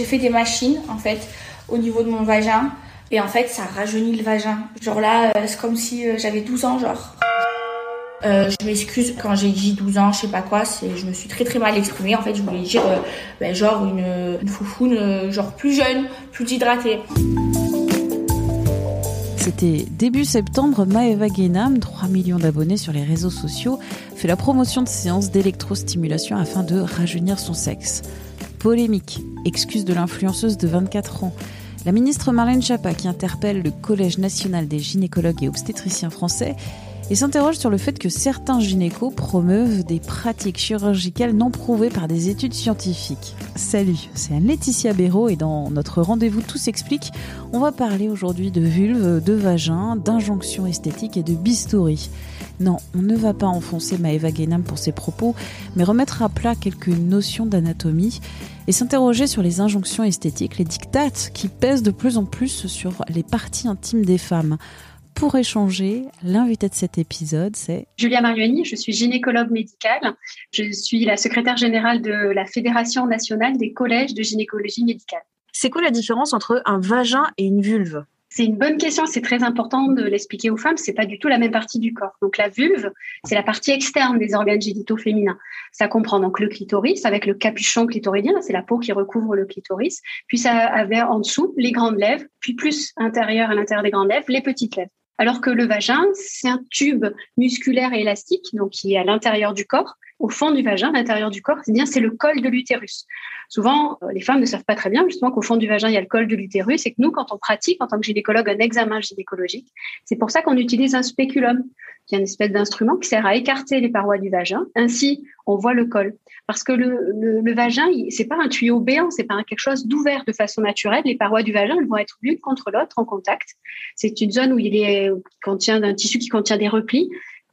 J'ai fait des machines en fait au niveau de mon vagin et en fait ça rajeunit le vagin. Genre là, euh, c'est comme si euh, j'avais 12 ans genre. Euh, je m'excuse quand j'ai dit 12 ans, je sais pas quoi, c'est, je me suis très très mal exprimée. En fait, je voulais dire ben, genre une, une foufoune, genre plus jeune, plus hydratée. C'était début septembre, Maeva Guénam, 3 millions d'abonnés sur les réseaux sociaux, fait la promotion de séances d'électrostimulation afin de rajeunir son sexe. Polémique, excuse de l'influenceuse de 24 ans. La ministre Marlène Schiappa qui interpelle le Collège national des gynécologues et obstétriciens français et s'interroge sur le fait que certains gynécos promeuvent des pratiques chirurgicales non prouvées par des études scientifiques. Salut, c'est Anne-Laetitia Béraud et dans notre rendez-vous Tout s'explique, on va parler aujourd'hui de vulve, de vagin, d'injonctions esthétiques et de bistouri. Non, on ne va pas enfoncer Maëva Guénam pour ses propos, mais remettre à plat quelques notions d'anatomie et s'interroger sur les injonctions esthétiques, les dictates qui pèsent de plus en plus sur les parties intimes des femmes. Pour échanger, l'invité de cet épisode, c'est Julia Marioni, je suis gynécologue médicale. Je suis la secrétaire générale de la Fédération nationale des collèges de gynécologie médicale. C'est quoi la différence entre un vagin et une vulve? C'est une bonne question, c'est très important de l'expliquer aux femmes, c'est pas du tout la même partie du corps. Donc la vulve, c'est la partie externe des organes génitaux féminins. Ça comprend donc le clitoris avec le capuchon clitoridien, c'est la peau qui recouvre le clitoris, puis ça avait en dessous les grandes lèvres, puis plus intérieur à l'intérieur des grandes lèvres, les petites lèvres. Alors que le vagin, c'est un tube musculaire élastique, donc qui est à l'intérieur du corps, au fond du vagin, à l'intérieur du corps, c'est bien c'est le col de l'utérus. Souvent, euh, les femmes ne savent pas très bien justement qu'au fond du vagin, il y a le col de l'utérus et que nous, quand on pratique en tant que gynécologue un examen gynécologique, c'est pour ça qu'on utilise un spéculum, qui est une espèce d'instrument qui sert à écarter les parois du vagin. Ainsi, on voit le col. Parce que le, le, le vagin, c'est pas un tuyau béant, c'est pas quelque chose d'ouvert de façon naturelle. Les parois du vagin, elles vont être l'une contre l'autre en contact. C'est une zone où il est, contient un tissu qui contient des replis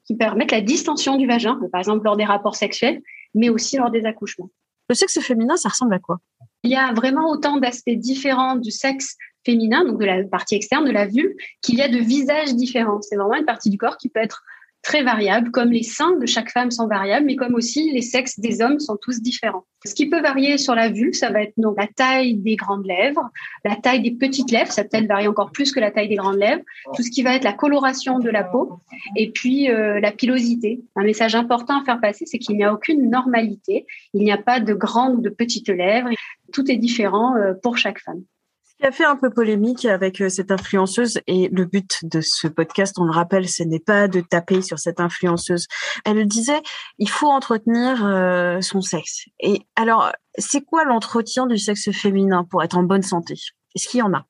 qui permettent la distension du vagin, par exemple lors des rapports sexuels, mais aussi lors des accouchements. Le sexe féminin, ça ressemble à quoi? Il y a vraiment autant d'aspects différents du sexe féminin, donc de la partie externe, de la vulve, qu'il y a de visages différents. C'est vraiment une partie du corps qui peut être très variable, comme les seins de chaque femme sont variables, mais comme aussi les sexes des hommes sont tous différents. Ce qui peut varier sur la vulve, ça va être donc la taille des grandes lèvres, la taille des petites lèvres, ça peut-être varier encore plus que la taille des grandes lèvres, tout ce qui va être la coloration de la peau, et puis euh, la pilosité. Un message important à faire passer, c'est qu'il n'y a aucune normalité, il n'y a pas de grandes ou de petites lèvres, tout est différent euh, pour chaque femme qui a fait un peu polémique avec euh, cette influenceuse et le but de ce podcast, on le rappelle, ce n'est pas de taper sur cette influenceuse. Elle disait, il faut entretenir euh, son sexe. Et alors, c'est quoi l'entretien du sexe féminin pour être en bonne santé? Est-ce qu'il y en a?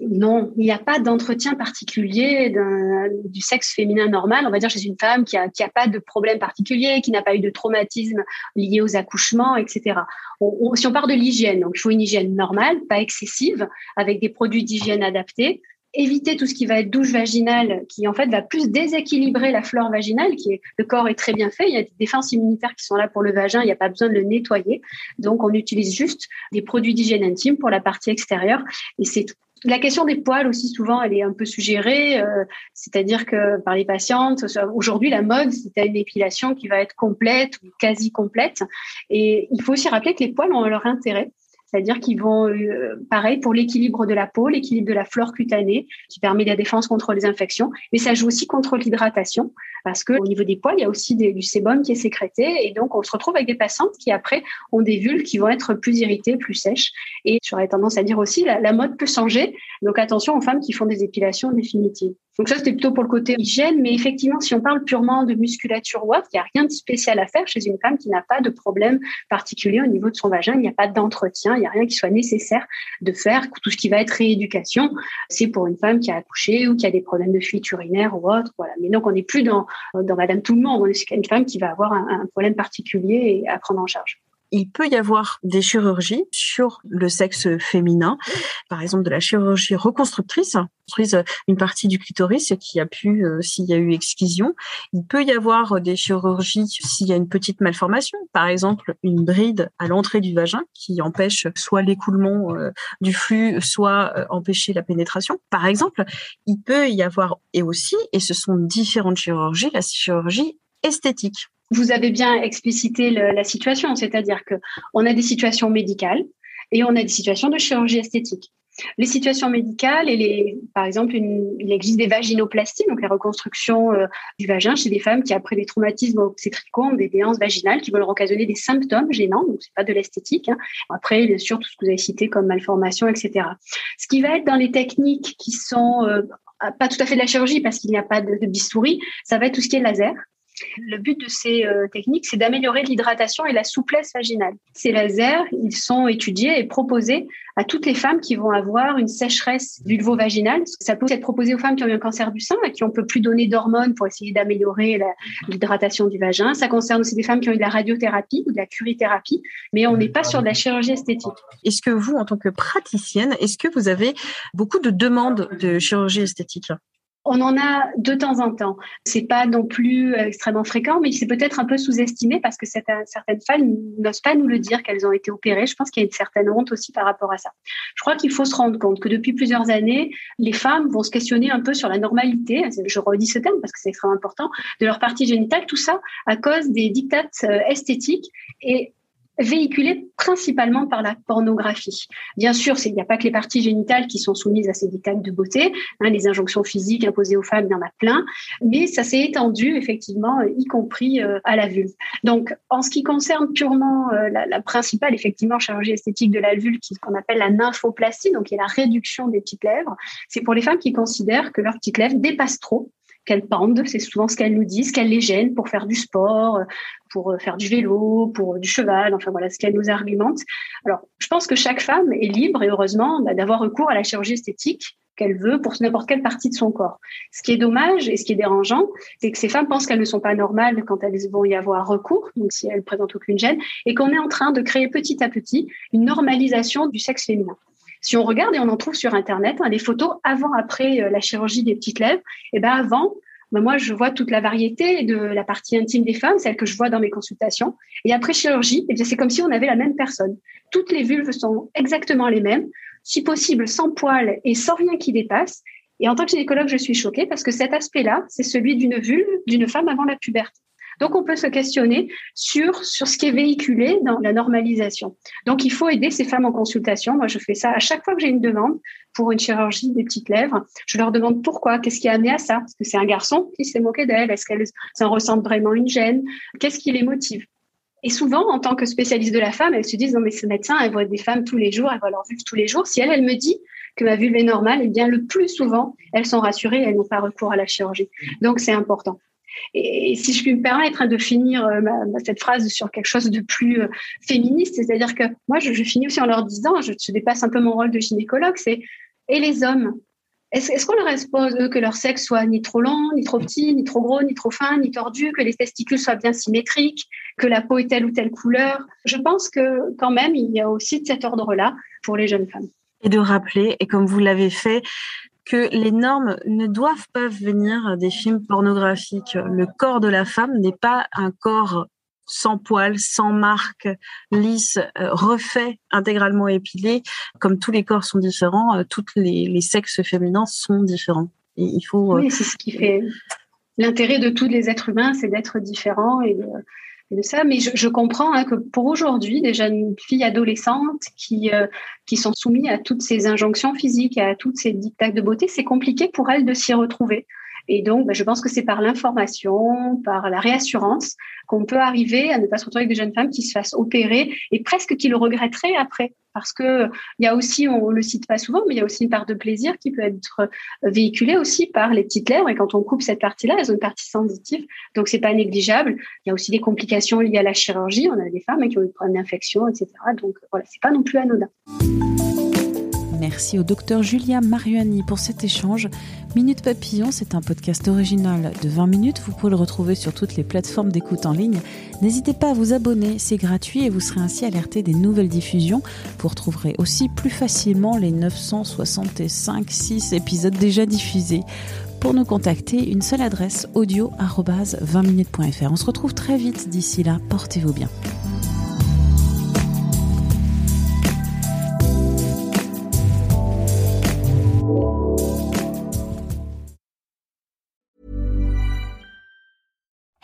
Non, il n'y a pas d'entretien particulier du sexe féminin normal. On va dire chez une femme qui a, qui a pas de problème particulier, qui n'a pas eu de traumatisme lié aux accouchements, etc. si on part de l'hygiène, donc il faut une hygiène normale, pas excessive, avec des produits d'hygiène adaptés, éviter tout ce qui va être douche vaginale, qui en fait va plus déséquilibrer la flore vaginale, qui est le corps est très bien fait. Il y a des défenses immunitaires qui sont là pour le vagin. Il n'y a pas besoin de le nettoyer. Donc on utilise juste des produits d'hygiène intime pour la partie extérieure et c'est tout. La question des poils aussi souvent, elle est un peu suggérée, euh, c'est-à-dire que par les patientes, aujourd'hui la mode, c'est une épilation qui va être complète ou quasi complète. Et il faut aussi rappeler que les poils ont leur intérêt. C'est-à-dire qu'ils vont, euh, pareil, pour l'équilibre de la peau, l'équilibre de la flore cutanée, qui permet la défense contre les infections, mais ça joue aussi contre l'hydratation, parce que au niveau des poils, il y a aussi du sébum qui est sécrété, et donc on se retrouve avec des patientes qui après ont des vulves qui vont être plus irritées, plus sèches. Et j'aurais tendance à dire aussi, la mode peut changer, donc attention aux femmes qui font des épilations définitives. Donc ça, c'était plutôt pour le côté hygiène, mais effectivement, si on parle purement de musculature ou autre, il n'y a rien de spécial à faire chez une femme qui n'a pas de problème particulier au niveau de son vagin, il n'y a pas d'entretien, il n'y a rien qui soit nécessaire de faire. Tout ce qui va être rééducation, c'est pour une femme qui a accouché ou qui a des problèmes de fuite urinaire ou autre. Voilà. Mais donc, on n'est plus dans, dans Madame Tout le monde, on est une femme qui va avoir un, un problème particulier à prendre en charge. Il peut y avoir des chirurgies sur le sexe féminin, par exemple de la chirurgie reconstructrice, construise une partie du clitoris qui a pu, euh, s'il y a eu excision. Il peut y avoir des chirurgies s'il y a une petite malformation, par exemple une bride à l'entrée du vagin qui empêche soit l'écoulement euh, du flux, soit euh, empêcher la pénétration. Par exemple, il peut y avoir et aussi, et ce sont différentes chirurgies, la chirurgie esthétique. Vous avez bien explicité la situation, c'est-à-dire que on a des situations médicales et on a des situations de chirurgie esthétique. Les situations médicales par exemple, il existe des vaginoplasties, donc la reconstruction euh, du vagin chez des femmes qui, après des traumatismes obstétricaux, ont des béances vaginales qui vont leur occasionner des symptômes gênants, donc c'est pas de l'esthétique. Hein. Après, bien sûr, tout ce que vous avez cité comme malformation, etc. Ce qui va être dans les techniques qui sont euh, pas tout à fait de la chirurgie parce qu'il n'y a pas de, de ça va être tout ce qui est laser. Le but de ces euh, techniques, c'est d'améliorer l'hydratation et la souplesse vaginale. Ces lasers, ils sont étudiés et proposés à toutes les femmes qui vont avoir une sécheresse vulvo-vaginale. Ça peut être proposé aux femmes qui ont eu un cancer du sein, à qui on peut plus donner d'hormones pour essayer d'améliorer l'hydratation du vagin. Ça concerne aussi des femmes qui ont eu de la radiothérapie ou de la curithérapie, mais on n'est pas sur de la chirurgie esthétique. Est-ce que vous, en tant que praticienne, est-ce que vous avez beaucoup de demandes de chirurgie esthétique? On en a de temps en temps. C'est pas non plus euh, extrêmement fréquent, mais c'est peut-être un peu sous-estimé parce que certaines femmes n'osent pas nous le dire qu'elles ont été opérées. Je pense qu'il y a une certaine honte aussi par rapport à ça. Je crois qu'il faut se rendre compte que depuis plusieurs années, les femmes vont se questionner un peu sur la normalité. Je redis ce terme parce que c'est extrêmement important de leur partie génitale. Tout ça à cause des dictates euh, esthétiques et véhiculée principalement par la pornographie. Bien sûr, il n'y a pas que les parties génitales qui sont soumises à ces dictats de beauté, hein, les injonctions physiques imposées aux femmes, il y en a plein, mais ça s'est étendu effectivement, y compris euh, à la vulve. Donc, en ce qui concerne purement euh, la, la, principale, effectivement, chirurgie esthétique de la vulve, qu'on appelle la nymphoplastie, donc qui est la réduction des petites lèvres, c'est pour les femmes qui considèrent que leurs petites lèvres dépassent trop qu'elles pendent, c'est souvent ce qu'elles nous disent, qu'elles les gênent pour faire du sport, pour euh, faire du vélo, pour du cheval, enfin voilà ce qu'elle nous argumente. Alors, je pense que chaque femme est libre et heureusement bah, d'avoir recours à la chirurgie esthétique qu'elle veut pour n'importe quelle partie de son corps. Ce qui est dommage et ce qui est dérangeant, c'est que ces femmes pensent qu'elles ne sont pas normales quand elles vont y avoir recours, donc si elles présentent aucune gêne, et qu'on est en train de créer petit à petit une normalisation du sexe féminin. Si on regarde et on en trouve sur Internet, hein, les photos avant-après euh, la chirurgie des petites lèvres, et eh ben avant, ben moi, je vois toute la variété de la partie intime des femmes, celle que je vois dans mes consultations. Et après chirurgie, eh c'est comme si on avait la même personne. Toutes les vulves sont exactement les mêmes, si possible sans poils et sans rien qui dépasse. Et en tant que gynécologue, je suis choquée parce que cet aspect-là, c'est celui d'une vulve d'une femme avant la puberté. Donc, on peut se questionner sur, ce qui est véhiculé dans la normalisation. Donc, il faut aider ces femmes en consultation. Moi, je fais ça à chaque fois que j'ai une demande pour une chirurgie des petites lèvres. Je leur demande pourquoi, qu'est-ce qui a amené à ça? Est-ce que c'est un garçon qui s'est moqué d'elle Est-ce qu'elle s'en ressent vraiment une gêne? Qu'est-ce qui les motive? Et souvent, en tant que spécialiste de la femme, elles se disent non mais ce médecin, elle voit des femmes tous les jours, elle voit leur vulve tous les jours. Si elle, elle me dit que ma vulve est normale, eh bien le plus souvent, elles sont rassurées, elles n'ont pas recours à la chirurgie. Donc c'est important. Et, si je puis me permettre hein, de finir euh, cette phrase sur quelque chose de plus euh, féministe, c'est-à-dire que moi, je, finis aussi en leur disant, je, dépasse un peu mon rôle de gynécologue, c'est et les hommes? Est-ce qu'on leur expose que leur sexe soit ni trop long, ni trop petit, ni trop gros, ni trop fin, ni tordu, que les testicules soient bien symétriques, que la peau est telle ou telle couleur? Je pense que quand même, il y a aussi de cet ordre-là pour les jeunes femmes. Et de rappeler, et comme vous l'avez fait, que les normes ne doivent pas venir des films pornographiques. Le corps de la femme n'est pas un corps sans poils, sans marque, lisse, euh, refait, intégralement épilé. Comme tous les corps sont différents, euh, tous les, sexes féminins sont différents. Il faut. Oui, c'est ce qui fait l'intérêt de tous les êtres humains, c'est d'être différents et de, de ça. Mais je, comprends hein, que pour aujourd'hui, des jeunes filles adolescentes qui, euh, qui sont soumises à toutes ces injonctions physiques, à toutes ces dictats de beauté, c'est compliqué pour elles de s'y retrouver. Et donc, ben, je pense que c'est par l'information, par la réassurance, qu'on peut arriver à ne pas se retrouver avec des jeunes femmes qui se fassent opérer et presque qui le regretteraient après. Parce que il y a aussi, on le cite pas souvent, mais il y a aussi une part de plaisir qui peut être véhiculée aussi par les petites lèvres. Et quand on coupe cette partie-là, elles ont une partie sensitive, donc c'est pas négligeable. Il y a aussi des complications liées à la chirurgie. On a des femmes qui ont eu des problèmes d'infection, etc. Donc voilà, c'est pas non plus anodin. Merci au docteur Julia Mariani pour cet échange. Minute Papillon, c'est un podcast original de 20 minutes. Vous pouvez le retrouver sur toutes les plateformes d'écoute en ligne. N'hésitez pas à vous abonner, c'est gratuit et vous serez ainsi alerté des nouvelles diffusions. Vous retrouverez aussi plus facilement les 965-6 épisodes déjà diffusés. Pour nous contacter, une seule adresse audio 20minutes.fr. On se retrouve très vite d'ici là. Portez-vous bien.